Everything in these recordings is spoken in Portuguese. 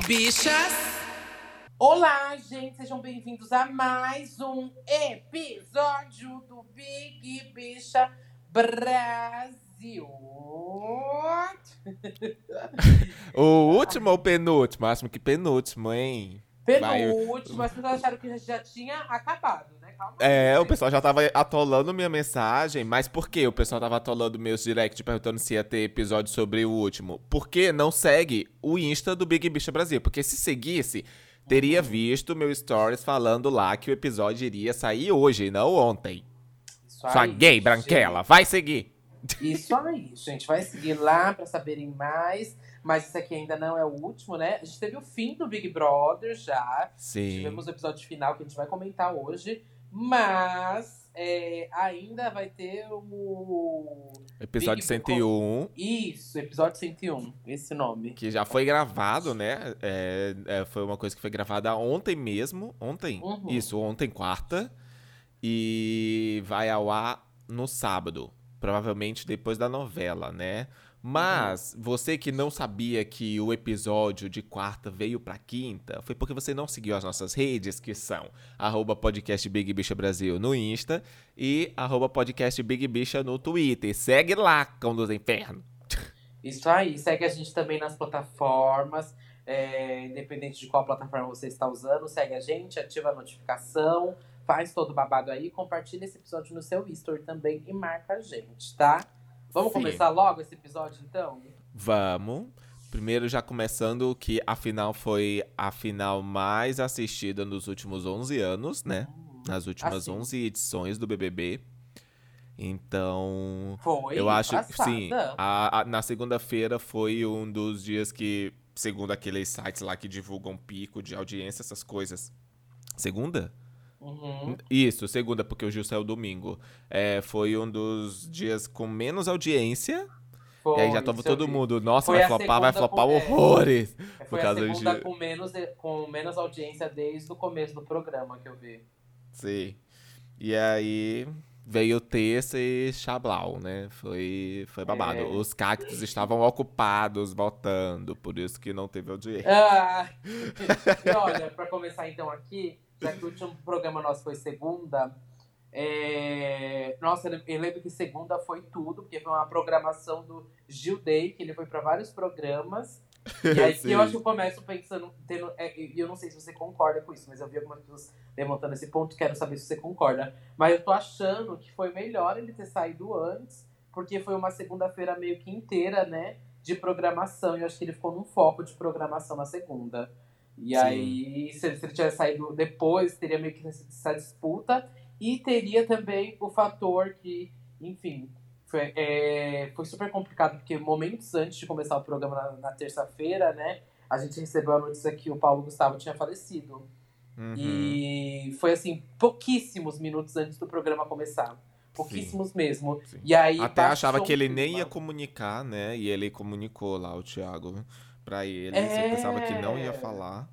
Bichas. Olá, gente, sejam bem-vindos a mais um episódio do Big Bicha Brasil. o último ou penúltimo? Acho que penúltimo, hein? Penúltimo, as pessoas acharam que já tinha acabado, né? Calma é, aí, o pessoal já tava atolando minha mensagem, mas por que o pessoal tava atolando meus direct perguntando se ia ter episódio sobre o último? Porque não segue o Insta do Big Bicha Brasil. Porque se seguisse, teria uhum. visto meu stories falando lá que o episódio iria sair hoje, não ontem. Isso Sua aí, gay branquela, vai seguir! Isso aí, gente. Vai seguir lá para saberem mais. Mas isso aqui ainda não é o último, né? A gente teve o fim do Big Brother já. Sim. Tivemos o episódio final que a gente vai comentar hoje. Mas é, ainda vai ter o. Episódio Big 101. Isso, episódio 101, esse nome. Que já foi gravado, né? É, é, foi uma coisa que foi gravada ontem mesmo. Ontem? Uhum. Isso, ontem, quarta. E vai ao ar no sábado provavelmente depois da novela, né? Mas uhum. você que não sabia que o episódio de quarta veio pra quinta, foi porque você não seguiu as nossas redes, que são arroba podcast Big Bicha Brasil no Insta e arroba podcast Big Bicha no Twitter. Segue lá, Cão dos Infernos. Isso aí, segue a gente também nas plataformas, é, independente de qual plataforma você está usando, segue a gente, ativa a notificação faz todo o babado aí, compartilha esse episódio no seu history também e marca a gente, tá? Vamos Sim. começar logo esse episódio, então? Vamos. Primeiro já começando que a final foi a final mais assistida nos últimos 11 anos, né? Hum, Nas últimas assim. 11 edições do BBB. Então, foi eu acho que sim. A, a, na segunda-feira foi um dos dias que, segundo aqueles sites lá que divulgam pico de audiência, essas coisas. Segunda? Uhum. Isso, segunda, porque o Gil saiu domingo. É, foi um dos dias com menos audiência. Foi, e aí já tava todo mundo, nossa, vai flopar, vai flopar com, é, horrores. É, foi por causa a segunda com menos, com menos audiência desde o começo do programa que eu vi. Sim. E aí veio terça e Chablau, né? Foi, foi babado. É. Os cactos estavam ocupados voltando, por isso que não teve audiência. Ah. e olha, pra começar então aqui, já que o último programa nosso foi segunda. É... Nossa, eu lembro que segunda foi tudo, porque foi uma programação do Gil Day, que ele foi para vários programas. E aí eu acho que eu começo pensando, tendo, é, e eu não sei se você concorda com isso, mas eu vi algumas pessoas levantando esse ponto, quero saber se você concorda. Mas eu tô achando que foi melhor ele ter saído antes, porque foi uma segunda-feira meio que inteira, né, de programação, e eu acho que ele ficou num foco de programação na segunda. E Sim. aí, se ele, se ele tivesse saído depois, teria meio que essa disputa. E teria também o fator que, enfim, foi, é, foi super complicado, porque momentos antes de começar o programa na, na terça-feira, né, a gente recebeu a notícia que o Paulo Gustavo tinha falecido. Uhum. E foi assim, pouquíssimos minutos antes do programa começar. Pouquíssimos Sim. mesmo. Sim. E aí Até achava que ele nem ia comunicar, né? E ele comunicou lá, o Thiago para ele. É... Você pensava que não ia falar.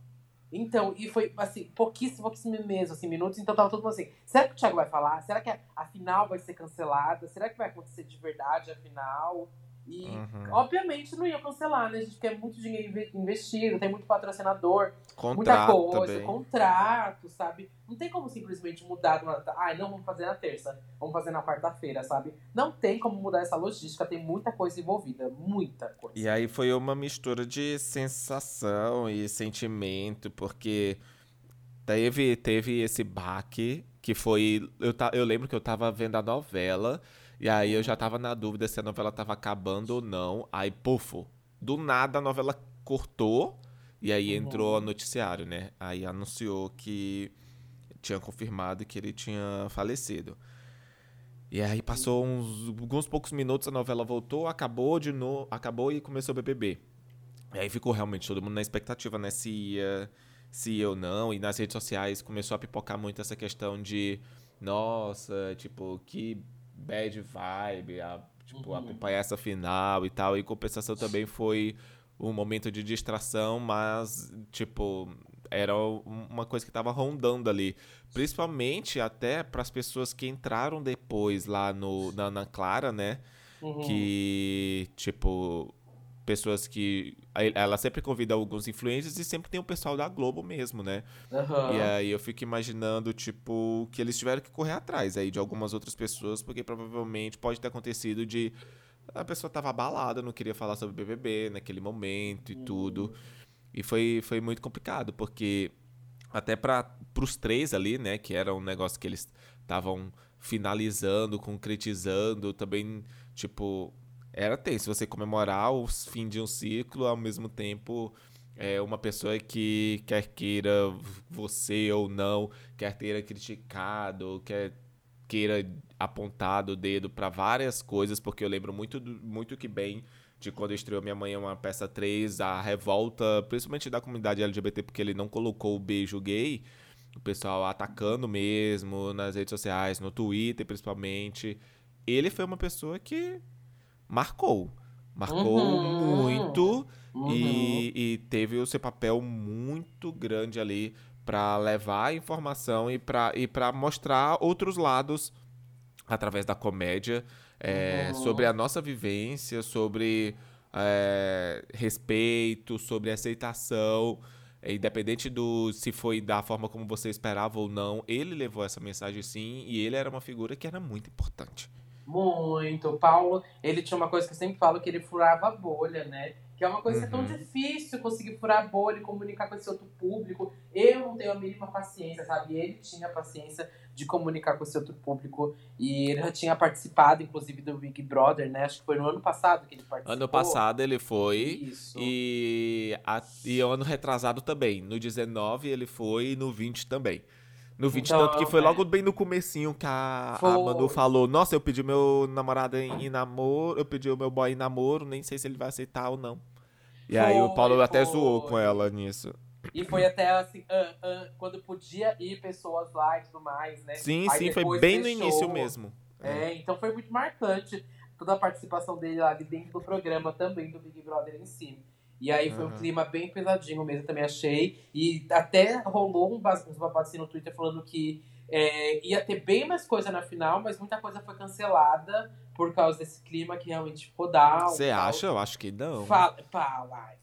Então, e foi assim, pouquíssimo, pouquíssimo mesmo, assim, minutos. Então tava todo mundo assim, será que o Thiago vai falar? Será que a, a final vai ser cancelada? Será que vai acontecer de verdade a final? E, uhum. obviamente, não ia cancelar, né? A gente quer muito dinheiro investido, tem muito patrocinador, contrato muita coisa, também. contrato, sabe? Não tem como simplesmente mudar. Ah, não vamos fazer na terça, vamos fazer na quarta-feira, sabe? Não tem como mudar essa logística, tem muita coisa envolvida, muita coisa. E aí foi uma mistura de sensação e sentimento, porque teve, teve esse baque que foi. Eu, eu lembro que eu tava vendo a novela. E aí eu já tava na dúvida se a novela tava acabando ou não. Aí, pufo, do nada a novela cortou. E aí uhum. entrou o noticiário, né? Aí anunciou que tinha confirmado que ele tinha falecido. E aí passou uns alguns poucos minutos, a novela voltou, acabou de novo, acabou e começou o BBB. E aí ficou realmente todo mundo na expectativa, né? Se ia, se ia ou não. E nas redes sociais começou a pipocar muito essa questão de, nossa, tipo, que bad vibe, a, tipo, uhum. acompanhar essa final e tal. E compensação também foi um momento de distração, mas, tipo, era uma coisa que estava rondando ali. Principalmente até para as pessoas que entraram depois lá no, na, na Clara, né? Uhum. Que, tipo, pessoas que. Ela sempre convida alguns influencers e sempre tem o pessoal da Globo mesmo, né? Uhum. E aí eu fico imaginando, tipo, que eles tiveram que correr atrás aí de algumas outras pessoas, porque provavelmente pode ter acontecido de. A pessoa tava abalada, não queria falar sobre BBB naquele momento e uhum. tudo. E foi, foi muito complicado, porque até para os três ali, né, que era um negócio que eles estavam finalizando, concretizando, também, tipo, era tenso você comemorar o fim de um ciclo ao mesmo tempo é uma pessoa que quer queira você ou não, quer ter criticado, quer queira apontado o dedo para várias coisas, porque eu lembro muito, muito que bem de quando estreou Minha Mãe é uma peça 3, a revolta, principalmente da comunidade LGBT, porque ele não colocou o beijo gay, o pessoal atacando mesmo nas redes sociais, no Twitter principalmente. Ele foi uma pessoa que marcou. Marcou uhum. muito uhum. E, e, teve o seu papel muito grande ali para levar informação e para e mostrar outros lados através da comédia é, uhum. sobre a nossa vivência, sobre é, respeito, sobre aceitação. Independente do se foi da forma como você esperava ou não, ele levou essa mensagem sim, e ele era uma figura que era muito importante. Muito. O Paulo, ele tinha uma coisa que eu sempre falo, que ele furava a bolha, né? Que é uma coisa uhum. que é tão uhum. difícil conseguir furar a bolha e comunicar com esse outro público. Eu não tenho a mínima paciência, sabe? Ele tinha paciência de comunicar com esse outro público. E ele já tinha participado, inclusive, do Big Brother, né? Acho que foi no ano passado que ele participou. Ano passado ele foi. Isso. E, a, e ano retrasado também. No 19 ele foi e no 20 também. No 20, então, tanto que foi é. logo bem no comecinho que a, a Manu falou, nossa, eu pedi meu namorado em, em, namoro, eu pedi o meu boy em namoro, nem sei se ele vai aceitar ou não. E foi, aí o Paulo foi. até zoou com ela nisso. E foi até assim, uh, uh, quando podia ir pessoas lá e tudo mais, né? Sim, aí sim, foi bem no início mesmo. É. é, então foi muito marcante toda a participação dele lá dentro do programa também do Big Brother em si. E aí foi uhum. um clima bem pesadinho mesmo, também achei. E até rolou um, uns babados assim no Twitter falando que é, ia ter bem mais coisa na final, mas muita coisa foi cancelada por causa desse clima que realmente ficou down. Você acha? Eu acho que não. Fal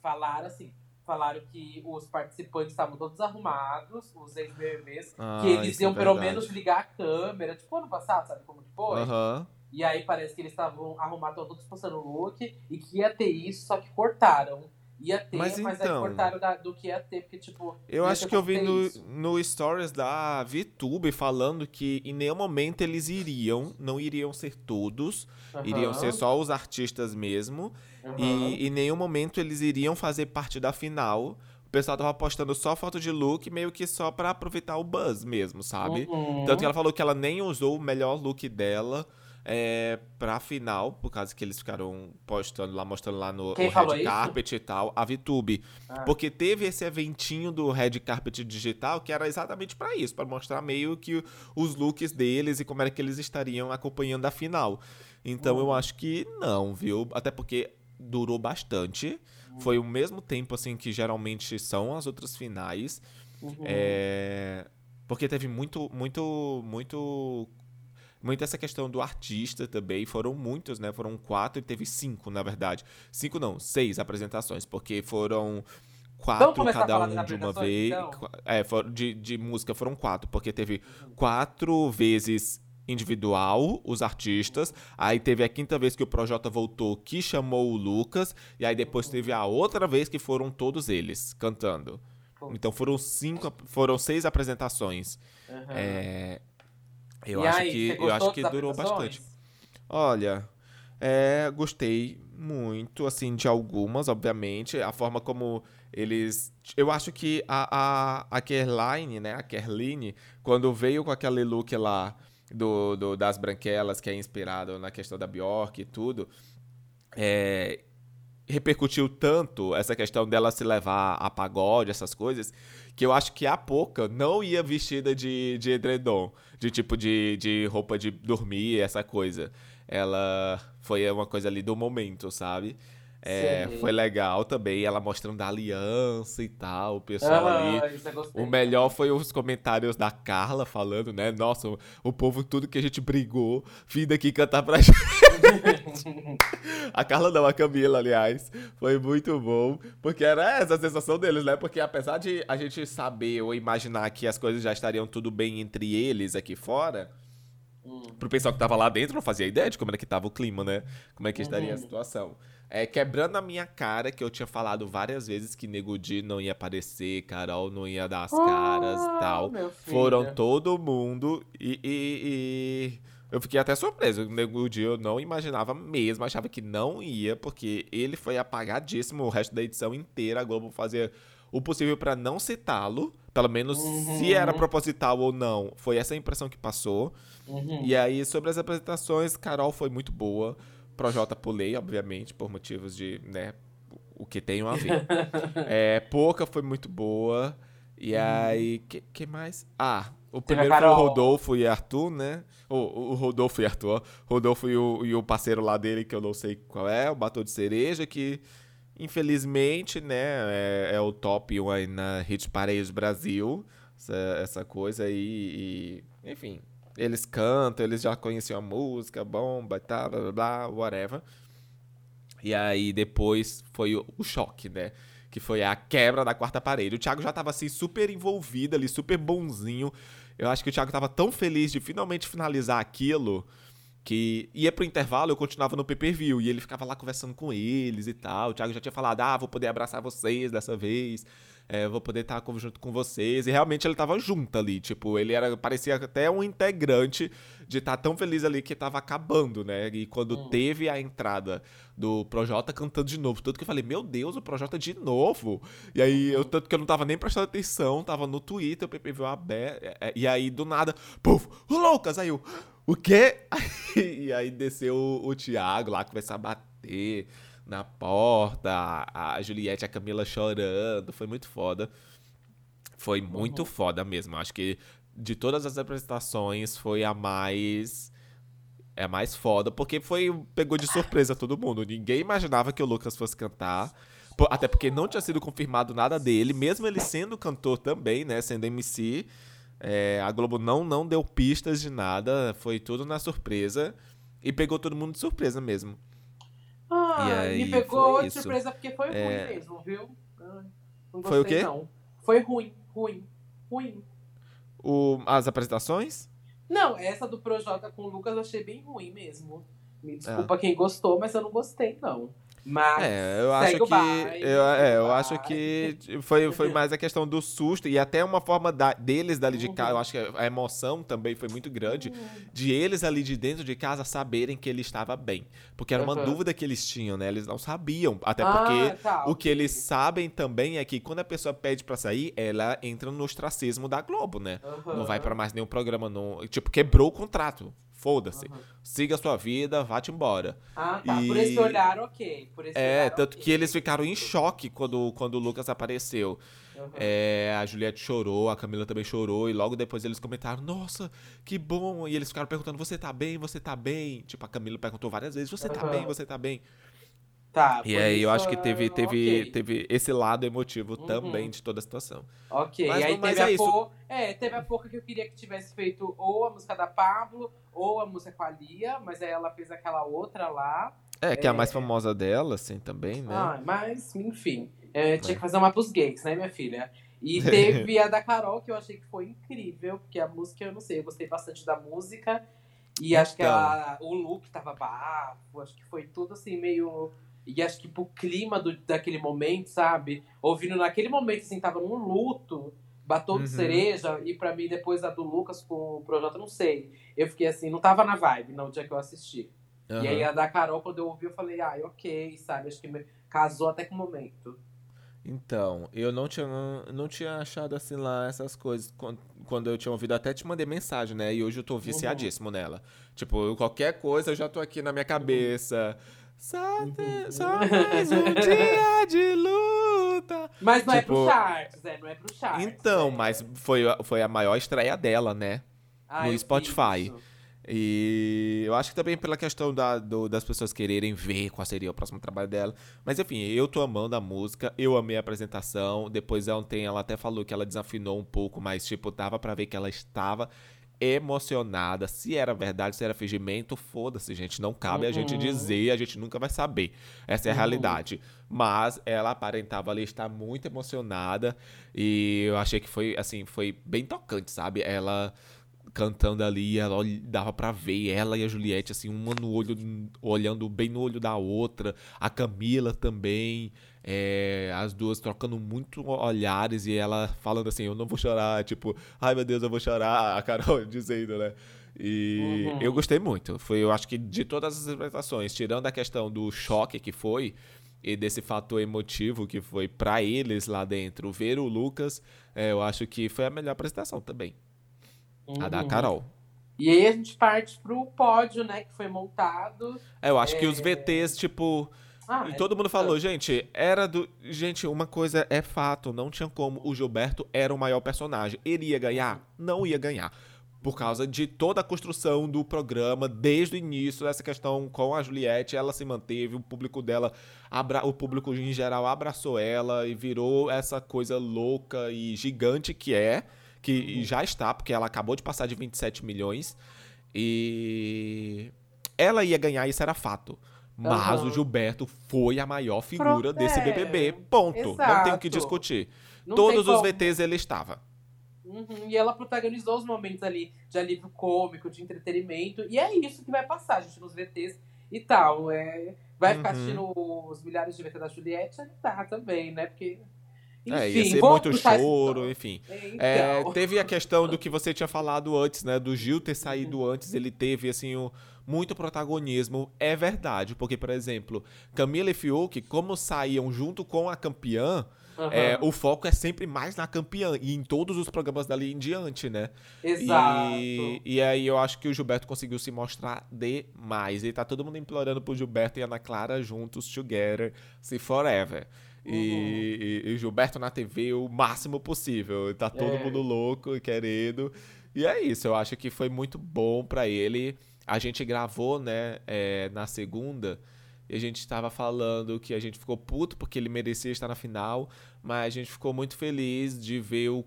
falaram assim, falaram que os participantes estavam todos arrumados, os ex-BBBs, ah, que eles iam é pelo menos ligar a câmera, tipo ano passado, sabe como que foi? Uhum. E aí parece que eles estavam arrumados, todos postando look, e que ia ter isso, só que cortaram. Ia ter, mas, mas então, aí cortaram da, do que ia ter, porque, tipo. Eu acho que eu vi no, no stories da VTube falando que em nenhum momento eles iriam, não iriam ser todos, uhum. iriam ser só os artistas mesmo. Uhum. E em nenhum momento eles iriam fazer parte da final. O pessoal tava postando só foto de look, meio que só para aproveitar o buzz mesmo, sabe? Uhum. Tanto que ela falou que ela nem usou o melhor look dela é, pra final, por causa que eles ficaram postando lá, mostrando lá no, no Red Carpet isso? e tal, a VTube. Ah. Porque teve esse eventinho do Red Carpet Digital que era exatamente para isso, para mostrar meio que os looks deles e como era que eles estariam acompanhando a final. Então eu acho que não, viu? Até porque durou bastante. Uhum. Foi o mesmo tempo assim que geralmente são as outras finais. Uhum. É... Porque teve muito, muito, muito muito essa questão do artista também. Foram muitos, né? Foram quatro e teve cinco, na verdade. Cinco não, seis apresentações, porque foram quatro cada um de uma vez. Então? É, de, de música foram quatro, porque teve quatro vezes individual, os artistas. Aí teve a quinta vez que o Projota voltou, que chamou o Lucas. E aí depois teve a outra vez que foram todos eles cantando. Então foram cinco, foram seis apresentações. Uhum. É, eu, acho, aí, que, eu acho que durou bastante. Olha, é, gostei muito, assim, de algumas, obviamente. A forma como eles. Eu acho que a, a, a Kerline, né? A Kerline, quando veio com aquele look lá do, do, das branquelas, que é inspirado na questão da Bjork e tudo, é, repercutiu tanto essa questão dela se levar a pagode, essas coisas, que eu acho que a Poca não ia vestida de, de edredom, de tipo de, de roupa de dormir, essa coisa. Ela foi uma coisa ali do momento, sabe? É, foi legal também, ela mostrando a aliança e tal, o pessoal ah, ali. O melhor foi os comentários da Carla falando, né? Nossa, o, o povo, tudo que a gente brigou, vim daqui cantar pra gente. a Carla não, a Camila, aliás. Foi muito bom. Porque era essa a sensação deles, né? Porque apesar de a gente saber ou imaginar que as coisas já estariam tudo bem entre eles aqui fora, hum. pro pessoal que tava lá dentro não fazia ideia de como era que tava o clima, né? Como é que estaria uhum. a situação. É, quebrando a minha cara, que eu tinha falado várias vezes que Nego Di não ia aparecer, Carol não ia dar as caras e oh, tal. Foram todo mundo e, e, e, eu fiquei até surpreso. O Nego Di eu não imaginava mesmo, achava que não ia, porque ele foi apagadíssimo o resto da edição inteira. A Globo fazia o possível para não citá-lo, pelo menos uhum. se era proposital ou não. Foi essa a impressão que passou. Uhum. E aí, sobre as apresentações, Carol foi muito boa. Projota pulei, obviamente, por motivos de, né, o que tem a ver. é, Pouca foi muito boa. E hum. aí, que, que mais? Ah, o primeiro foi o Rodolfo e Arthur, né? O, o Rodolfo e Arthur. Rodolfo e o, e o parceiro lá dele, que eu não sei qual é, o Batom de Cereja, que infelizmente, né, é, é o top 1 aí na Hit Parade Brasil. Essa, essa coisa aí. E, enfim, eles cantam, eles já conheciam a música, bomba e tal, blá, blá, blá, whatever. E aí depois foi o, o, choque, né? Que foi a quebra da quarta parede. O Thiago já tava assim super envolvido ali, super bonzinho. Eu acho que o Thiago tava tão feliz de finalmente finalizar aquilo que ia pro intervalo, eu continuava no pay-per-view e ele ficava lá conversando com eles e tal. O Thiago já tinha falado: "Ah, vou poder abraçar vocês dessa vez" é, vou poder estar junto com vocês. E realmente ele tava junto ali, tipo, ele era parecia até um integrante de estar tão feliz ali que tava acabando, né? E quando hum. teve a entrada do Projota cantando de novo, tanto que eu falei, meu Deus, o Projota de novo. E aí, eu, tanto que eu não tava nem prestando atenção, tava no Twitter, o PPV aberto, é, é, e aí do nada, puf, o Lucas, aí eu, o quê? e aí desceu o, o Thiago lá, começou a bater na porta, a Juliette e a Camila chorando, foi muito foda. Foi muito uhum. foda mesmo. Acho que de todas as apresentações foi a mais é a mais foda, porque foi pegou de surpresa todo mundo. Ninguém imaginava que o Lucas fosse cantar. Até porque não tinha sido confirmado nada dele, mesmo ele sendo cantor também, né? Sendo MC. É, a Globo não, não deu pistas de nada, foi tudo na surpresa. E pegou todo mundo de surpresa mesmo. Ah, me pegou de surpresa porque foi é... ruim mesmo, viu? Não foi o quê? Não. Foi ruim, ruim, ruim. O, as apresentações? Não, essa do Projota com o Lucas eu achei bem ruim mesmo. Me desculpa é. quem gostou, mas eu não gostei, não. Mas é, eu acho que baile, eu, é, eu acho que foi, foi mais a questão do susto e até uma forma da, deles dali de casa, eu acho que a emoção também foi muito grande uhum. de eles ali de dentro de casa saberem que ele estava bem, porque era uma uhum. dúvida que eles tinham, né? Eles não sabiam, até ah, porque tá, o que eles sabem também é que quando a pessoa pede para sair, ela entra no ostracismo da Globo, né? Uhum. Não vai para mais nenhum programa, não, tipo quebrou o contrato. Foda-se. Uhum. Siga a sua vida, vá-te embora. Ah, tá. E... Por esse olhar, ok. Esse é, olhar, tanto okay. que eles ficaram em choque quando, quando o Lucas apareceu. Uhum. É, a Juliette chorou, a Camila também chorou, e logo depois eles comentaram: Nossa, que bom! E eles ficaram perguntando: Você tá bem? Você tá bem? Tipo, a Camila perguntou várias vezes: Você uhum. tá bem? Você tá bem? Tá, e aí eu acho que teve, teve, okay. teve esse lado emotivo uhum. também de toda a situação. Ok, mas, e aí teve, é a isso. é, teve a pouca que eu queria que tivesse feito ou a música da Pablo ou a música com a Lia, mas aí ela fez aquela outra lá. É, que é, é a mais famosa dela, assim, também, né? Ah, mas, enfim, é, tinha que fazer uma pros gays, né, minha filha? E teve a da Carol, que eu achei que foi incrível, porque a música, eu não sei, eu gostei bastante da música. E então. acho que ela, o look tava bafo, acho que foi tudo assim, meio e acho que pro clima do, daquele momento, sabe? Ouvindo naquele momento, assim, tava num luto, batom de uhum. cereja, e para mim, depois da do Lucas com o projeto, não sei. Eu fiquei assim, não tava na vibe no dia que eu assisti. Uhum. E aí a da Carol, quando eu ouvi, eu falei, ah, ok, sabe? Acho que me... casou até com o momento. Então, eu não tinha, não tinha achado assim lá essas coisas. Quando eu tinha ouvido, até te mandei mensagem, né? E hoje eu tô uhum. viciadíssimo uhum. nela. Tipo, qualquer coisa eu já tô aqui na minha cabeça. Só, te, só mais um dia de luta. Mas não tipo, é pro tipo, charts, é, não é pro charts. Então, é. mas foi, foi a maior estreia dela, né? Ah, no Spotify. E eu acho que também pela questão da, do, das pessoas quererem ver qual seria o próximo trabalho dela. Mas enfim, eu tô amando a música, eu amei a apresentação. Depois ontem ela até falou que ela desafinou um pouco, mas tipo, dava para ver que ela estava emocionada. Se era verdade, se era fingimento, foda-se, gente. Não cabe uhum. a gente uhum. dizer, a gente nunca vai saber. Essa é a uhum. realidade. Mas ela aparentava ali estar muito emocionada e eu achei que foi, assim, foi bem tocante, sabe? Ela cantando ali, ela dava para ver ela e a Juliette assim, uma no olho olhando bem no olho da outra, a Camila também, é, as duas trocando muito olhares e ela falando assim, eu não vou chorar, tipo, ai meu Deus, eu vou chorar, a Carol dizendo, né? E uhum. eu gostei muito. Foi, eu acho que de todas as apresentações, tirando a questão do choque que foi e desse fator emotivo que foi para eles lá dentro, ver o Lucas, é, eu acho que foi a melhor apresentação também. Uhum. A da uhum. Carol. E aí a gente parte pro pódio, né, que foi montado. É, eu acho é... que os VTs, tipo. Ah, e todo mundo falou, gente, era do. Gente, uma coisa é fato, não tinha como. O Gilberto era o maior personagem. Ele ia ganhar? Não ia ganhar. Por causa de toda a construção do programa, desde o início, essa questão com a Juliette, ela se manteve, o público dela, abra... o público em geral abraçou ela e virou essa coisa louca e gigante que é que uhum. já está, porque ela acabou de passar de 27 milhões. E ela ia ganhar, isso era fato. Mas uhum. o Gilberto foi a maior figura Pro... desse BBB. É, Ponto. Exato. Não tem o que discutir. Não Todos os VTs ele estava. Uhum. E ela protagonizou os momentos ali de alívio cômico, de entretenimento. E é isso que vai passar, gente, nos VTs e tal. É... Vai ficar uhum. assistindo os milhares de VT da Juliette? Tá também, né? Porque enfim, é, ia ser muito choro, enfim. É, então. teve a questão do que você tinha falado antes, né? Do Gil ter saído uhum. antes, ele teve, assim, um, muito protagonismo. É verdade, porque, por exemplo, Camila e Fiuk, como saíam junto com a campeã, Uhum. É, o foco é sempre mais na campeã e em todos os programas dali em diante, né? Exato. E, e aí eu acho que o Gilberto conseguiu se mostrar demais. E tá todo mundo implorando pro Gilberto e Ana Clara juntos, together, se forever. Uhum. E, e, Gilberto na TV o máximo possível. Tá todo é. mundo louco e querendo. E é isso, eu acho que foi muito bom para ele. A gente gravou, né, é, na segunda, e a gente estava falando que a gente ficou puto porque ele merecia estar na final, mas a gente ficou muito feliz de ver o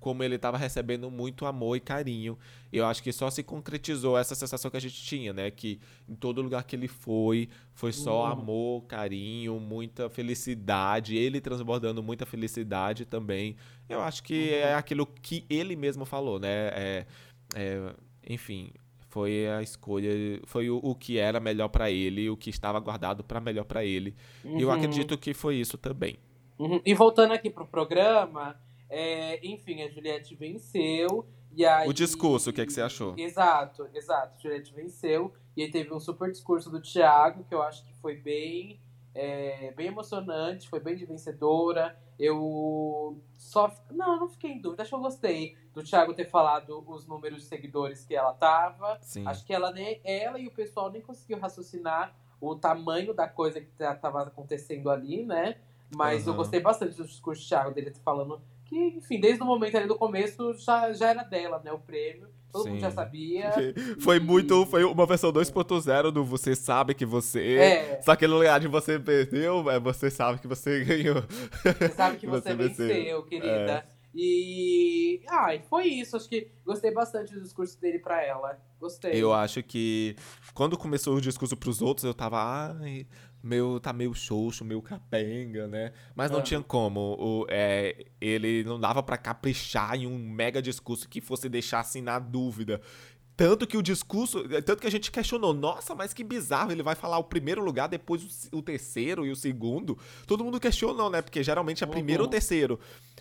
como ele estava recebendo muito amor e carinho. Eu acho que só se concretizou essa sensação que a gente tinha, né? Que em todo lugar que ele foi, foi só uhum. amor, carinho, muita felicidade. Ele transbordando muita felicidade também. Eu acho que uhum. é aquilo que ele mesmo falou, né? É, é, enfim, foi a escolha, foi o, o que era melhor para ele, o que estava guardado para melhor para ele. Uhum. E eu acredito que foi isso também. Uhum. E voltando aqui pro programa, é, enfim, a Juliette venceu. E aí... O discurso, o que, é que você achou? Exato, exato. Juliette venceu. E aí teve um super discurso do Thiago, que eu acho que foi bem, é, bem emocionante, foi bem de vencedora. Eu só. Não, eu não fiquei em dúvida. Acho que eu gostei do Thiago ter falado os números de seguidores que ela tava. Sim. Acho que ela nem ela e o pessoal nem conseguiu raciocinar o tamanho da coisa que estava acontecendo ali, né? Mas uhum. eu gostei bastante do discurso do Thiago dele falando que, enfim, desde o momento ali do começo já, já era dela, né? O prêmio. Todo Sim. mundo já sabia. Foi e... muito. Foi uma versão 2.0 do você sabe que você. É. Só que no lugar de você perdeu, é você sabe que você ganhou. Você sabe que você, você venceu, venceu, querida. É. E. Ah, foi isso. Acho que gostei bastante do discurso dele pra ela. Gostei. Eu acho que quando começou o discurso pros outros, eu tava. Ai, meu, tá meio xoxo, meio capenga, né? Mas não ah. tinha como. O, é, ele não dava para caprichar em um mega discurso que fosse deixar assim na dúvida. Tanto que o discurso. Tanto que a gente questionou, nossa, mas que bizarro, ele vai falar o primeiro lugar, depois o, o terceiro e o segundo. Todo mundo questionou, né? Porque geralmente é primeiro ou uhum. terceiro.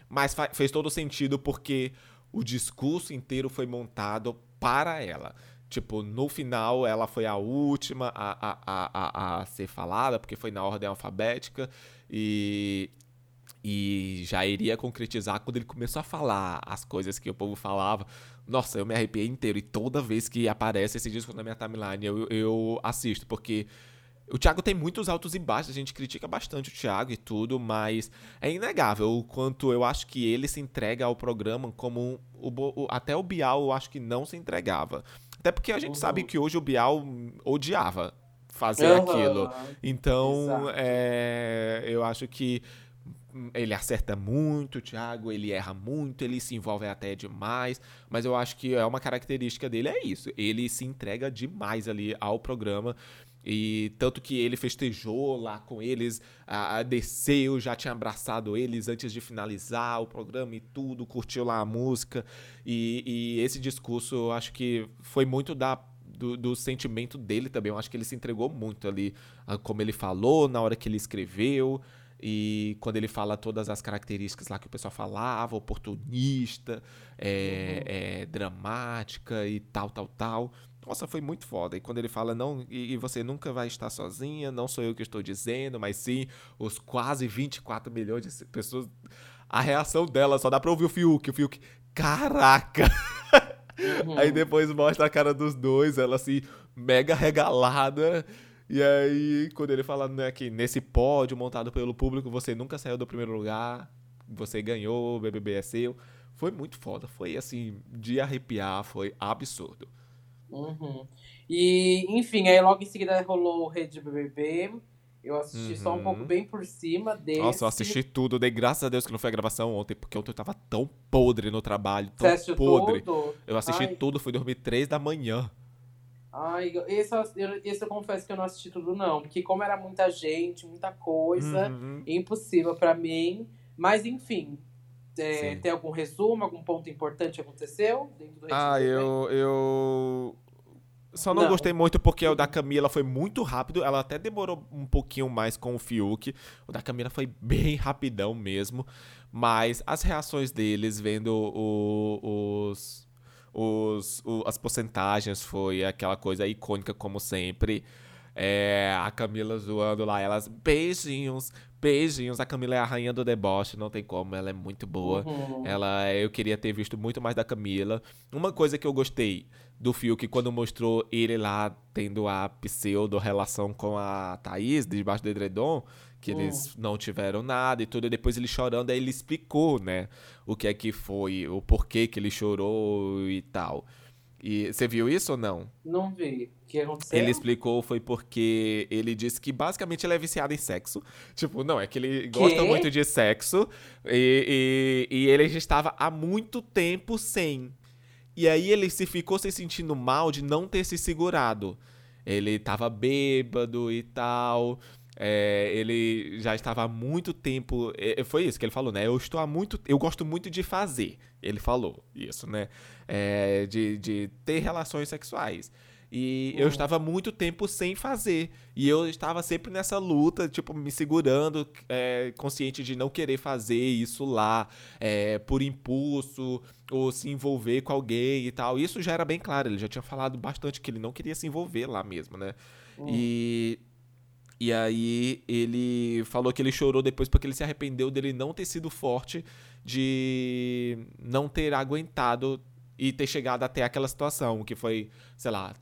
Mas fez todo sentido porque o discurso inteiro foi montado para ela. Tipo, no final ela foi a última a, a, a, a, ser falada, porque foi na ordem alfabética. E, e já iria concretizar quando ele começou a falar as coisas que o povo falava. Nossa, eu me arrepiei inteiro. E toda vez que aparece esse disco na minha timeline, eu, eu assisto, porque o Thiago tem muitos altos e baixos, a gente critica bastante o Thiago e tudo, mas é inegável o quanto eu acho que ele se entrega ao programa como o, o, até o Bial eu acho que não se entregava. Até porque a gente uhum. sabe que hoje o Bial odiava fazer uhum. aquilo. Então, é, eu acho que ele acerta muito, o Thiago, ele erra muito, ele se envolve até demais, mas eu acho que é uma característica dele é isso, ele se entrega demais ali ao programa. E tanto que ele festejou lá com eles, a, a desceu, já tinha abraçado eles antes de finalizar o programa e tudo, curtiu lá a música. E, e esse discurso, eu acho que foi muito da do, do, sentimento dele também. Eu acho que ele se entregou muito ali, como ele falou, na hora que ele escreveu. E quando ele fala todas as características lá que o pessoal falava, oportunista, é, uhum. é, dramática e tal, tal, tal. Nossa, foi muito foda. E quando ele fala, não, e, e, você nunca vai estar sozinha, não sou eu que estou dizendo, mas sim os quase 24 milhões de pessoas. A reação dela só dá pra ouvir o Fiuk. O Fiuk, caraca! Uhum. Aí depois mostra a cara dos dois, ela assim, mega regalada. E aí, quando ele fala né, que nesse pódio montado pelo público, você nunca saiu do primeiro lugar, você ganhou, o BBB é seu. Foi muito foda. Foi assim, de arrepiar, foi absurdo. Uhum. E, enfim, aí logo em seguida rolou o Rede BBB. Eu assisti uhum. só um pouco uhum. bem por cima desse. Nossa, eu assisti tudo. Dei graças a Deus que não foi a gravação ontem, porque ontem eu tava tão podre no trabalho. Tão podre. Tudo? Eu assisti Ai. tudo, fui dormir três da manhã. Ai, esse, esse eu confesso que eu não assisti tudo, não. Porque como era muita gente, muita coisa, uhum. impossível para mim. Mas enfim, é, tem algum resumo, algum ponto importante que aconteceu dentro do Ah, eu, eu só não, não, gostei muito porque o da Camila foi muito rápido. Ela até demorou um pouquinho mais com o Fiuk. O da Camila foi bem rapidão mesmo. Mas as reações deles, vendo os, os, o, as porcentagens, foi aquela coisa icônica, como sempre. É, a Camila zoando lá, elas, beijinhos, beijinhos. A Camila é a rainha do deboche, não tem como, ela é muito boa. Uhum. Ela, eu queria ter visto muito mais da Camila. Uma coisa que eu gostei do Fiuk quando mostrou ele lá tendo a pseudo relação com a Thaís debaixo do edredom, que uhum. eles não tiveram nada e tudo, e depois ele chorando, aí ele explicou, né, o que é que foi, o porquê que ele chorou e tal. E você viu isso ou não? Não vi. O que aconteceu? Ele explicou foi porque ele disse que basicamente ele é viciado em sexo. Tipo, não, é que ele que? gosta muito de sexo e, e, e ele já estava há muito tempo sem. E aí ele se ficou se sentindo mal de não ter se segurado. Ele tava bêbado e tal. É, ele já estava há muito tempo. É, foi isso que ele falou, né? Eu estou há muito. Eu gosto muito de fazer. Ele falou isso, né? É, de, de ter relações sexuais. E eu estava muito tempo sem fazer. E eu estava sempre nessa luta, tipo, me segurando, é, consciente de não querer fazer isso lá é, por impulso ou se envolver com alguém e tal. Isso já era bem claro, ele já tinha falado bastante que ele não queria se envolver lá mesmo, né? Hum. E. E aí ele falou que ele chorou depois porque ele se arrependeu dele não ter sido forte, de não ter aguentado e ter chegado até aquela situação, que foi, sei lá,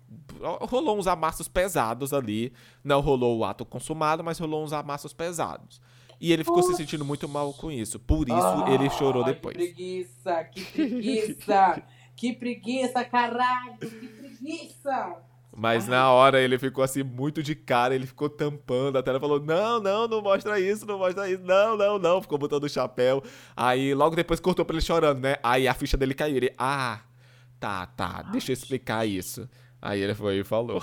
rolou uns amassos pesados ali. Não rolou o ato consumado, mas rolou uns amassos pesados. E ele ficou Oxi. se sentindo muito mal com isso. Por isso oh, ele chorou depois. Que preguiça, que preguiça! que preguiça, caralho! Que preguiça! Mas na hora ele ficou assim, muito de cara, ele ficou tampando, a tela falou: Não, não, não mostra isso, não mostra isso, não, não, não. Ficou botando o chapéu. Aí logo depois cortou pra ele chorando, né? Aí a ficha dele caiu. Ele, ah, tá, tá, deixa eu explicar isso. Aí ele foi e falou.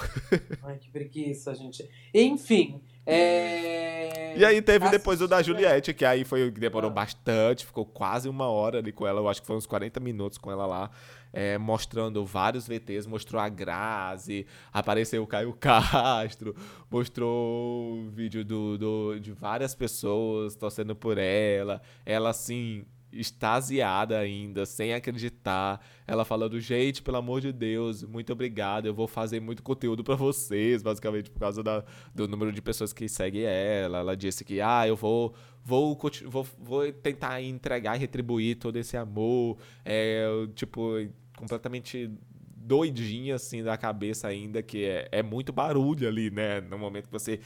Ai, que preguiça, gente. Enfim. É... E aí teve depois o da Juliette, que aí foi demorou ah. bastante, ficou quase uma hora ali com ela, eu acho que foi uns 40 minutos com ela lá é, mostrando vários VTs, mostrou a Grazi, apareceu o Caio Castro, mostrou o vídeo do, do, de várias pessoas torcendo por ela, ela assim, extasiada ainda, sem acreditar. Ela falando, gente, pelo amor de Deus, muito obrigado, eu vou fazer muito conteúdo para vocês, basicamente por causa da, do número de pessoas que seguem ela. Ela disse que, ah, eu vou vou, vou, vou tentar entregar e retribuir todo esse amor. É, tipo, completamente doidinha assim da cabeça ainda, que é, é muito barulho ali, né? No momento que você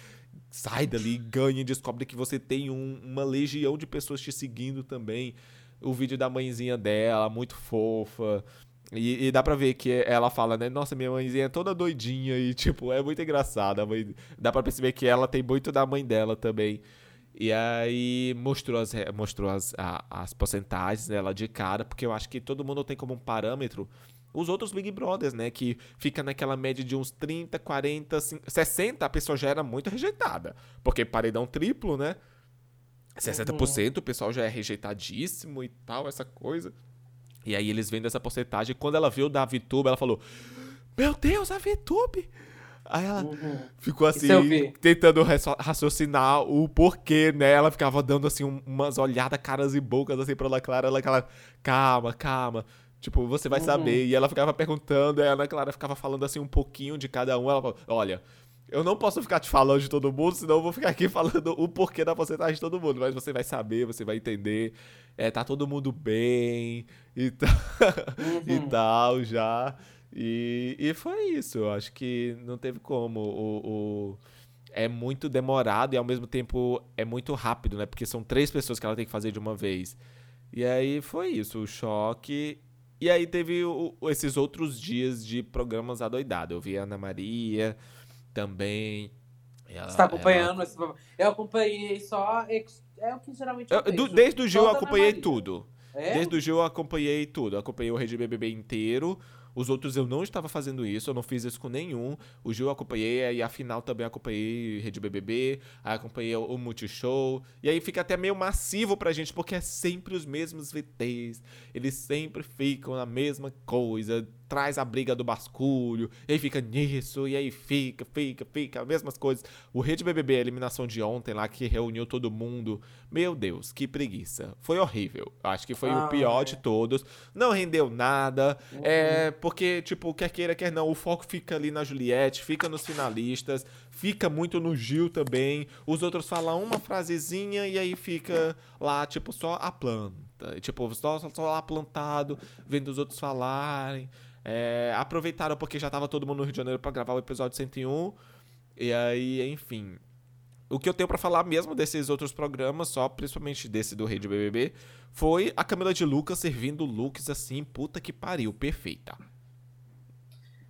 sai dali, ganha descobre que você tem um, uma legião de pessoas te seguindo também. O vídeo da mãezinha dela, muito fofa. E, e, dá pra ver que ela fala, né? Nossa, minha mãezinha é toda doidinha e, tipo, é muito engraçada. Dá pra perceber que ela tem muito da mãe dela também. E aí mostrou as, mostrou as, a, as porcentagens dela de cara, porque eu acho que todo mundo tem como um parâmetro os outros Big Brothers, né? Que fica naquela média de uns 30, 40, 50, 60, a pessoa já era muito rejeitada. Porque paredão triplo, né? 60% uhum. o pessoal já é rejeitadíssimo e tal, essa coisa. E aí eles vendo essa porcentagem. Quando ela viu da VTube, ela falou: Meu Deus, a VTube! Aí ela uhum. ficou assim, tentando raciocinar o porquê, né? Ela ficava dando assim umas olhadas, caras e bocas assim pra Ana Clara. Ela, ela calma, calma. Tipo, você vai uhum. saber. E ela ficava perguntando, e a Ana Clara ficava falando assim um pouquinho de cada um. Ela falou: Olha, eu não posso ficar te falando de todo mundo, senão eu vou ficar aqui falando o porquê da porcentagem de todo mundo. Mas você vai saber, você vai entender. É, tá todo mundo bem e, tá, uhum. e tal já. E, e foi isso. Eu acho que não teve como. O, o, é muito demorado e ao mesmo tempo é muito rápido, né? Porque são três pessoas que ela tem que fazer de uma vez. E aí foi isso, o choque e aí teve o, esses outros dias de programas adoidados. Eu vi a Ana Maria também. Ela, Você tá acompanhando? Ela... Eu acompanhei só. É o que geralmente eu, eu Desde o Gil eu acompanhei tudo. É? Desde o Gil eu acompanhei tudo. Eu acompanhei o Rede BBB inteiro. Os outros eu não estava fazendo isso, eu não fiz isso com nenhum. O Gil eu acompanhei, e a final também acompanhei Rede BBB, aí acompanhei o Multishow. E aí fica até meio massivo pra gente, porque é sempre os mesmos VTs. Eles sempre ficam na mesma coisa, traz a briga do basculho, e aí fica nisso, e aí fica, fica, fica, as mesmas coisas. O Rede BBB, a eliminação de ontem lá, que reuniu todo mundo, meu Deus, que preguiça. Foi horrível. Acho que foi ah, o pior é. de todos. Não rendeu nada, uhum. é, porque, tipo, quer queira, quer não, o foco fica ali na Juliette, fica nos finalistas, fica muito no Gil também. Os outros falam uma frasezinha e aí fica lá, tipo, só a planta. Tipo, só, só lá plantado, vendo os outros falarem. É, aproveitaram porque já tava todo mundo no Rio de Janeiro para gravar o episódio 101. E aí, enfim. O que eu tenho para falar mesmo desses outros programas, só principalmente desse do Rede BBB, foi a Camila de Lucas servindo looks assim, puta que pariu, perfeita.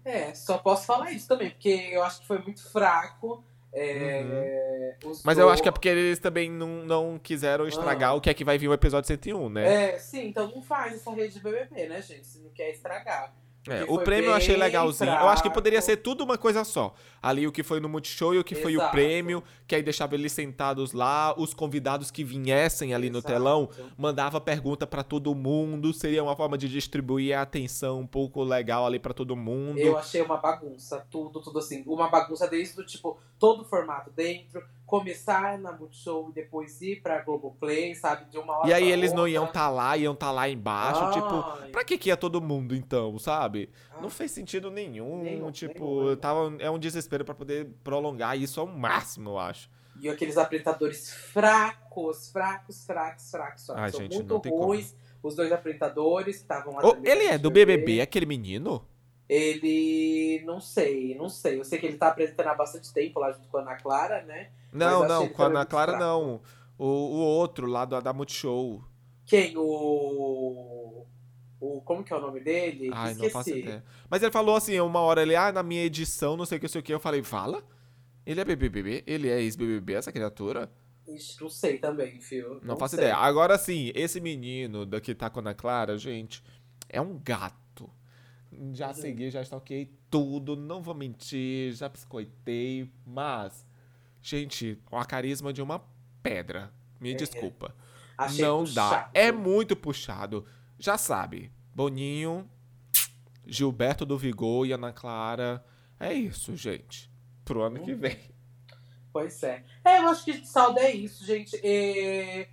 É, só posso falar isso também, porque eu acho que foi muito fraco. É, uhum. Mas eu acho que é porque eles também não, não quiseram estragar ah. o que é que vai vir o episódio 101, né? É, sim, então não faz essa rede de BBB, né, gente? Se não quer estragar. É, o prêmio eu achei legalzinho. Fraco. Eu acho que poderia ser tudo uma coisa só. Ali o que foi no Multishow e o que Exato. foi o prêmio, que aí deixava eles sentados lá, os convidados que viessem ali Exato. no telão, mandava pergunta para todo mundo, seria uma forma de distribuir a atenção um pouco legal ali para todo mundo. Eu achei uma bagunça, tudo, tudo assim. Uma bagunça desde do tipo, todo o formato dentro, começar na Multishow e depois ir pra Globoplay, sabe? De uma hora E aí eles outra. não iam estar tá lá, iam estar tá lá embaixo. Tipo, Ai. Tipo, pra que que ia todo mundo então, sabe? Ai. Não fez sentido nenhum. nenhum tipo, nenhum. Tava, é um desespero para poder prolongar isso ao máximo, eu acho. E aqueles apresentadores fracos, fracos, fracos, fracos. fracos. Ai, São gente, muito ruins. Os dois apresentadores estavam lá. Oh, ele é do BBB, aquele menino? Ele. Não sei, não sei. Eu sei que ele tá apresentando há bastante tempo lá junto com a Ana Clara, né? Não, não, com a Ana Clara não. O, o outro lá da, da Multishow. Quem? O. O, como que é o nome dele? Ai, Esqueci. não faço ideia. Mas ele falou assim, uma hora ele, ah, na minha edição, não sei o que, não sei o que. Eu falei, fala? Ele é BBB? Ele é ex-BBB, essa criatura? Ixi, não sei também, fio. Não, não faço sei. ideia. Agora sim, esse menino daqui tá com a Ana Clara, gente, é um gato. Já uhum. segui, já stalkeei tudo, não vou mentir, já biscoitei, mas Gente, com a carisma de uma pedra. Me é, desculpa. não puxado. dá. É muito puxado. Já sabe. Boninho, Gilberto do Vigor e Ana Clara. É isso, gente. Pro ano que vem. Pois é. É, eu acho que de saldo é isso, gente. É...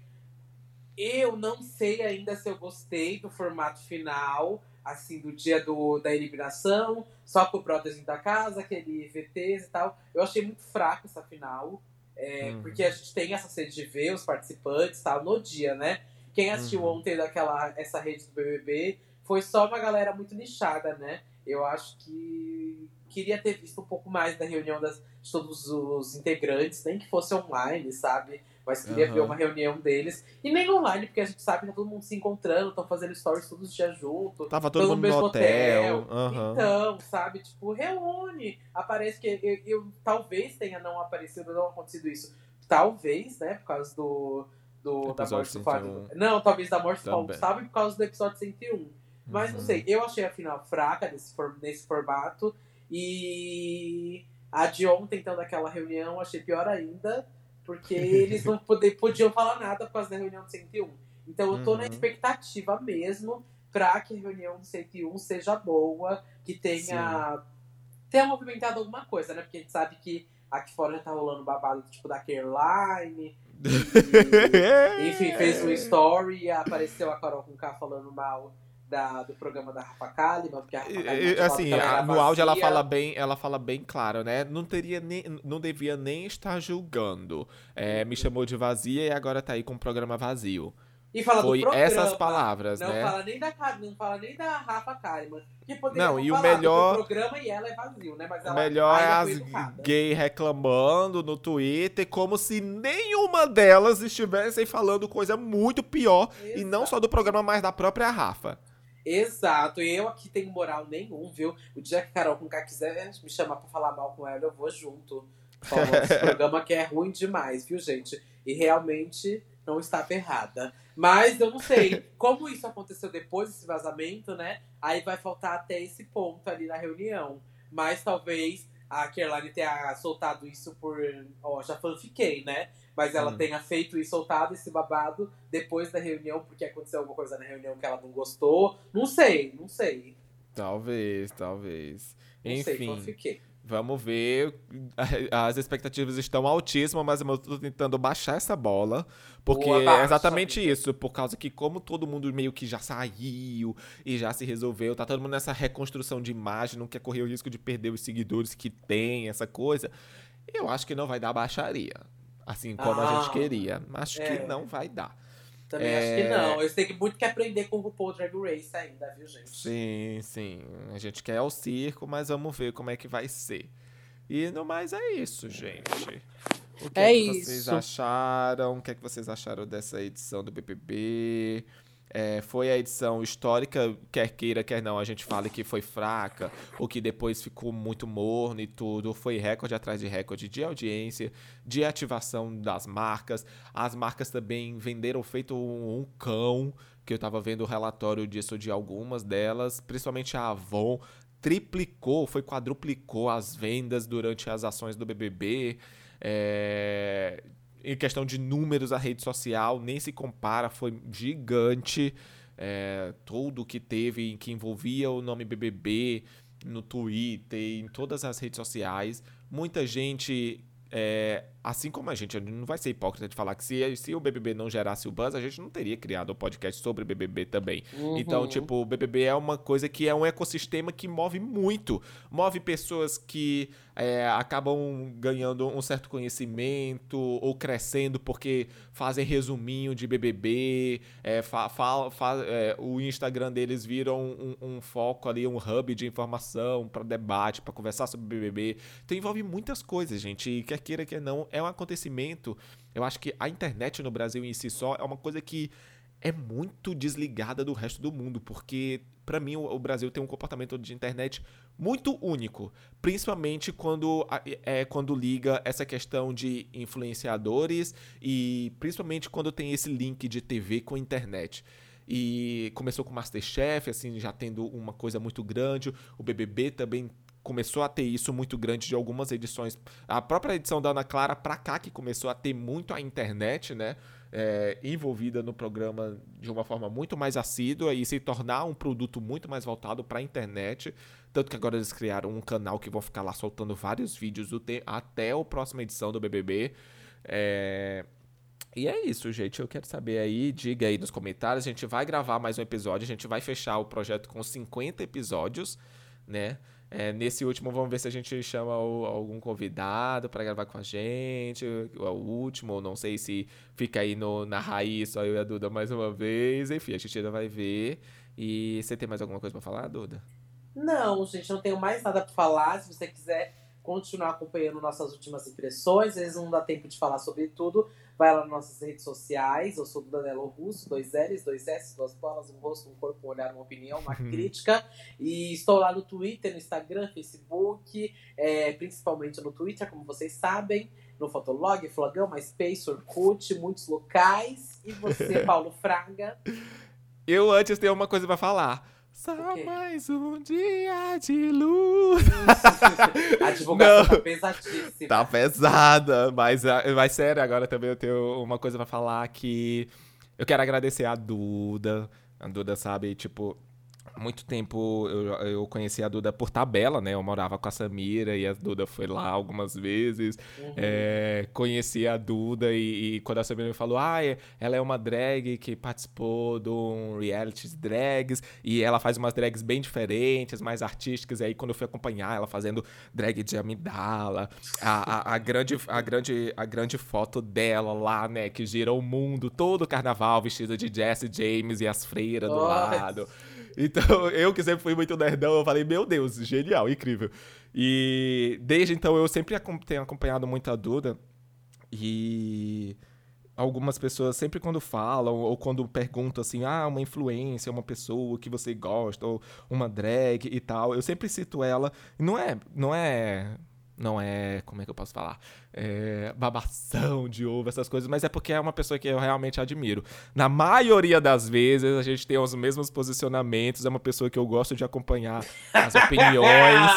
Eu não sei ainda se eu gostei do formato final assim, do dia do, da eliminação, só com o prótese da casa, aquele VTs e tal. Eu achei muito fraco essa final, é, uhum. porque a gente tem essa sede de ver os participantes tal, no dia, né? Quem assistiu uhum. ontem daquela, essa rede do BBB foi só uma galera muito nichada, né? Eu acho que queria ter visto um pouco mais da reunião das, de todos os integrantes, nem que fosse online, sabe? Mas queria uhum. ver uma reunião deles. E nem online, porque a gente sabe que tá todo mundo se encontrando, estão fazendo stories todos os dias junto. Tava todo, todo mundo no mesmo hotel. hotel. Uhum. Então, sabe, tipo, reúne. Aparece que eu, eu, talvez tenha não aparecido, não acontecido isso. talvez, né, por causa do, do da morte do Fábio. Não, talvez da morte do Paulo Gustavo e por causa do episódio 101. Mas uhum. não sei, eu achei a final fraca nesse, nesse formato. E a de ontem, então, daquela reunião, achei pior ainda, porque eles não podiam falar nada por causa da reunião do 101. Então eu tô uhum. na expectativa mesmo pra que a reunião do 101 seja boa, que tenha, tenha movimentado alguma coisa, né? Porque a gente sabe que aqui fora já tá rolando babado tipo da Caroline. E, enfim, fez um story e apareceu a Carol com K falando mal da, do programa da Rafa Kalimann, porque a Rafa Kalimann assim, a, no áudio ela fala bem, ela fala bem claro, né? Não teria nem, não devia nem estar julgando. É, me chamou de vazia e agora tá aí com o programa vazio. E fala Foi do programa, essas palavras, não né? Fala nem da, não fala nem da Rafa Kalimann. Que poderia não, e o melhor, o programa e ela é vazio, né? Mas ela, o melhor é as gays reclamando no Twitter como se nenhuma delas estivessem falando coisa muito pior. Exato. E não só do programa, mas da própria Rafa. Exato, e eu aqui tenho moral nenhum, viu? O dia que Carol com K quiser me chamar pra falar mal com ela, eu vou junto. Falando esse programa que é ruim demais, viu, gente? E realmente não está errada. Mas eu não sei como isso aconteceu depois desse vazamento, né? Aí vai faltar até esse ponto ali na reunião. Mas talvez a Caroline tenha soltado isso por. Ó, já fanfiquei, né? Mas ela hum. tenha feito e soltado esse babado depois da reunião, porque aconteceu alguma coisa na reunião que ela não gostou. Não sei, não sei. Talvez, talvez. Não Enfim. Sei, fanfiquei. Vamos ver. As expectativas estão altíssimas, mas eu estou tentando baixar essa bola. Porque Boa, é exatamente isso. Por causa que, como todo mundo meio que já saiu e já se resolveu, tá todo mundo nessa reconstrução de imagem, não quer correr o risco de perder os seguidores que tem, essa coisa. Eu acho que não vai dar baixaria. Assim como ah, a gente queria. Acho é. que não vai dar. Também é... acho que é. não. Eu tenho muito que aprender com o RuPaul Drag Race ainda, viu, gente? Sim, sim. A gente quer o circo, mas vamos ver como é que vai ser. E no mais é isso, gente. O que, é, é que isso. vocês acharam? O que é que vocês acharam dessa edição do BBB? É, foi a edição histórica, quer queira, quer não, a gente fala que foi fraca, ou que depois ficou muito morno e tudo. Foi recorde atrás de recorde de audiência, de ativação das marcas. As marcas também venderam feito um, um cão, que eu estava vendo o relatório disso de algumas delas, principalmente a Avon triplicou, foi quadruplicou as vendas durante as ações do BBB. É, em questão de números, a rede social nem se compara, foi gigante. É, tudo que teve, que envolvia o nome BBB no Twitter, em todas as redes sociais. Muita gente é, assim como a gente não vai ser hipócrita de falar que se, se o BBB não gerasse o buzz, a gente não teria criado o um podcast sobre BBB também. Uhum. Então, tipo, o BBB é uma coisa que é um ecossistema que move muito. Move pessoas que é, acabam ganhando um certo conhecimento ou crescendo porque fazem resuminho de BBB. É, fa, fa, fa, é, o Instagram deles vira um, um, um, foco ali, um hub de informação para debate, para conversar sobre BBB. Então envolve muitas coisas, gente. E quer queira, quer não, é um acontecimento. Eu acho que a internet no Brasil em si só é uma coisa que é muito desligada do resto do mundo, porque para mim o Brasil tem um comportamento de internet muito único, principalmente quando é quando liga essa questão de influenciadores e principalmente quando tem esse link de TV com internet. E começou com MasterChef, assim, já tendo uma coisa muito grande. O BBB também começou a ter isso muito grande de algumas edições. A própria edição da Ana Clara pra cá que começou a ter muito a internet, né? É, envolvida no programa de uma forma muito mais assídua e se tornar um produto muito mais voltado para a internet. Tanto que agora eles criaram um canal que vão ficar lá soltando vários vídeos até a próxima edição do BBB. É... E é isso, gente. Eu quero saber aí, diga aí nos comentários. A gente vai gravar mais um episódio, a gente vai fechar o projeto com 50 episódios, né? É, nesse último, vamos ver se a gente chama o, algum convidado para gravar com a gente. O, o último, não sei se fica aí no, na raiz, só eu e a Duda mais uma vez. Enfim, a gente ainda vai ver. E você tem mais alguma coisa para falar, Duda? Não, gente, não tenho mais nada para falar. Se você quiser continuar acompanhando nossas últimas impressões, às vezes não dá tempo de falar sobre tudo. Vai lá nas nossas redes sociais. Eu sou do Danilo Russo, dois L's, dois S, duas bolas, um rosto, um corpo, um olhar, uma opinião, uma crítica. E estou lá no Twitter, no Instagram, Facebook, é, principalmente no Twitter, como vocês sabem. no Fotolog, Flogão, MySpace, Orkut, muitos locais. E você, Paulo Fraga? Eu antes tenho uma coisa pra falar. Só mais um dia de luz. A divulgação Não. tá pesadíssima. Tá pesada, mas, mas sério, agora também eu tenho uma coisa pra falar que eu quero agradecer a Duda. A Duda, sabe, tipo, muito tempo eu, eu conheci a Duda por tabela, né? Eu morava com a Samira e a Duda foi lá algumas vezes. Uhum. É, conheci a Duda e, e, quando a Samira me falou, ah, é, ela é uma drag que participou de um reality de drags e ela faz umas drags bem diferentes, mais artísticas. E aí quando eu fui acompanhar ela fazendo drag de amidala, a, a, a, grande, a, grande, a grande foto dela lá, né? Que gira o mundo todo o carnaval vestida de Jesse James e as freiras do lado. Então, eu que sempre fui muito nerdão, eu falei, meu Deus, genial, incrível. E desde então eu sempre tenho acompanhado muito a Duda. E algumas pessoas sempre quando falam ou quando perguntam assim, ah, uma influência, uma pessoa que você gosta ou uma drag e tal, eu sempre cito ela. Não é, não é não é, como é que eu posso falar? É, babação de ovo, essas coisas, mas é porque é uma pessoa que eu realmente admiro. Na maioria das vezes, a gente tem os mesmos posicionamentos, é uma pessoa que eu gosto de acompanhar as opiniões,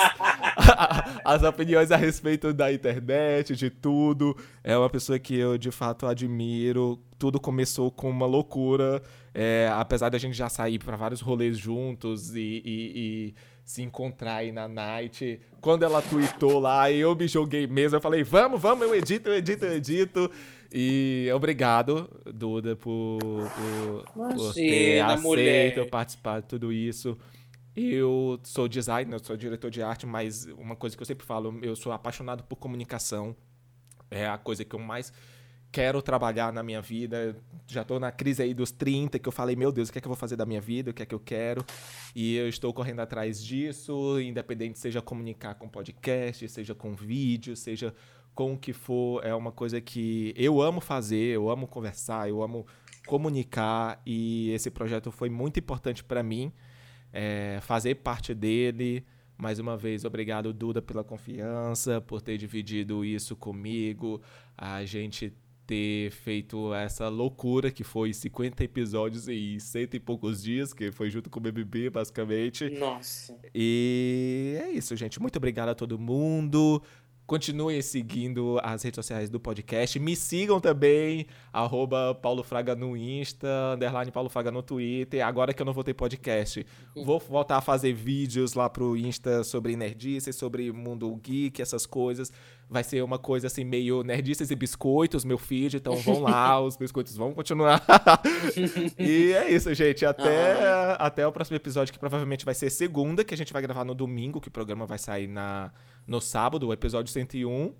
as opiniões a respeito da internet, de tudo. É uma pessoa que eu, de fato, admiro. Tudo começou com uma loucura, é, apesar da gente já sair para vários rolês juntos e, e, e se encontrar aí na night. Quando ela tweetou lá, eu me joguei mesmo. Eu falei, vamos, vamos, eu edito, eu edito, eu edito. E obrigado, Duda, por, por, Imagina, por ter aceito mulher. participar de tudo isso. Eu sou designer, sou diretor de arte, mas uma coisa que eu sempre falo, eu sou apaixonado por comunicação. É a coisa que eu mais quero trabalhar na minha vida. Já estou na crise aí dos 30, que eu falei, meu Deus, o que é que eu vou fazer da minha vida? O que é que eu quero? E eu estou correndo atrás disso, independente seja comunicar com podcast, seja com vídeo, seja com o que for, é uma coisa que eu amo fazer, eu amo conversar, eu amo comunicar e esse projeto foi muito importante para mim, é, fazer parte dele. Mais uma vez, obrigado, Duda, pela confiança, por ter dividido isso comigo. A gente ter feito essa loucura que foi 50 episódios em cento e poucos dias, que foi junto com o BBB, basicamente. Nossa. E é isso, gente. Muito obrigado a todo mundo. Continuem seguindo as redes sociais do podcast. Me sigam também, arroba Paulo Fraga no Insta, underline Paulo Fraga no Twitter. Agora que eu não vou ter podcast, vou voltar a fazer vídeos lá pro Insta sobre nerdices, sobre mundo geek, essas coisas. Vai ser uma coisa assim, meio nerdices e biscoitos, meu feed. Então vão lá, os biscoitos vão continuar. e é isso, gente. Até, ah. até o próximo episódio, que provavelmente vai ser segunda, que a gente vai gravar no domingo, que o programa vai sair na no sábado, o episódio 101.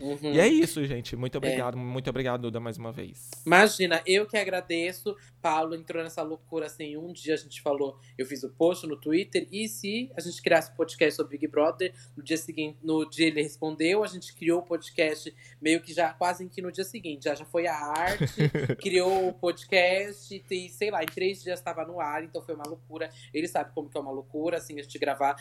Uhum. E é isso, gente. Muito é. obrigado, é. muito obrigado, Duda, mais uma vez. Imagina, eu que agradeço. Paulo entrou nessa loucura assim. Um dia a gente falou, eu fiz o post no Twitter, e se a gente criasse um podcast sobre Big Brother, no dia seguinte, no dia ele respondeu, a gente criou o podcast meio que já quase que no dia seguinte. Já, já foi a arte, criou o podcast, e sei lá, em três dias estava no ar, então foi uma loucura. Ele sabe como que é uma loucura, assim, a gente gravar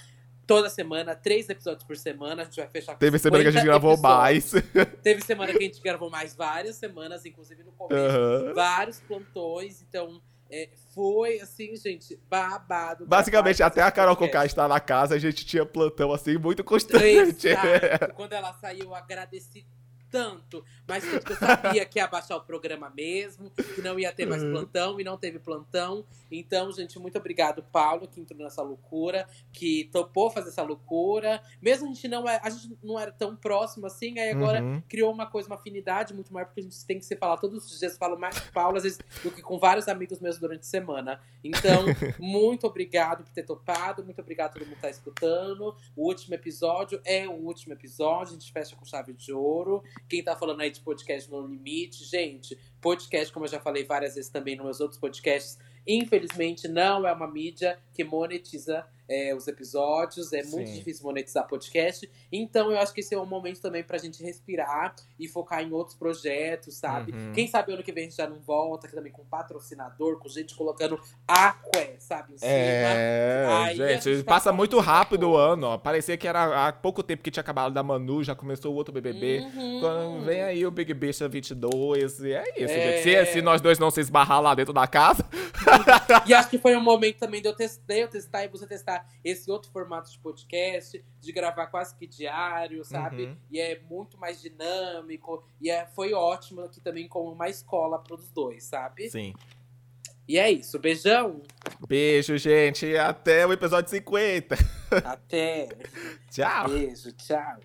toda semana, três episódios por semana. A gente vai fechar com Teve semana que a gente gravou episódios. mais. Teve semana que a gente gravou mais várias semanas, inclusive no começo. Uhum. Vários plantões. Então, é, foi assim, gente, babado. Basicamente, até a Carol Cocá estar na casa, a gente tinha plantão assim, muito constante. Exato. Quando ela saiu, eu agradeci tanto, mas eu sabia que ia baixar o programa mesmo, que não ia ter mais uhum. plantão e não teve plantão. Então, gente, muito obrigado, Paulo, que entrou nessa loucura, que topou fazer essa loucura. Mesmo a gente não é, a gente não era tão próximo assim, aí agora uhum. criou uma coisa, uma afinidade muito maior, porque a gente tem que se falar todos os dias, falo mais com Paulo, às vezes, do que com vários amigos meus durante a semana. Então, muito obrigado por ter topado, muito obrigado a todo mundo que tá escutando. O último episódio é o último episódio, a gente fecha com chave de ouro. Quem tá falando aí de podcast no limite, gente, podcast, como eu já falei várias vezes também nos meus outros podcasts, infelizmente não é uma mídia que monetiza é, os episódios, é muito Sim. difícil monetizar podcast. Então eu acho que esse é um momento também pra gente respirar e focar em outros projetos, sabe? Uhum. Quem sabe ano que vem a gente já não volta, que também com patrocinador, com gente colocando aqué, sabe? Em cima. É, Aí gente, gente tá passa muito rápido o ano, ó. Parecia que era há pouco tempo que tinha acabado da Manu, já começou o outro BBB. Uhum. Quando vem aí o Big Bicha 22, e é isso, É. gente. Se, se nós dois não se esbarrar lá dentro da casa, E acho que foi um momento também de eu testar, eu testar e você testar esse outro formato de podcast, de gravar quase que diário, sabe? Uhum. E é muito mais dinâmico. E é, foi ótimo aqui também como uma escola pros dois, sabe? sim. E é isso. Beijão. Beijo, gente. Até o episódio 50. Até. Tchau. Beijo. Tchau.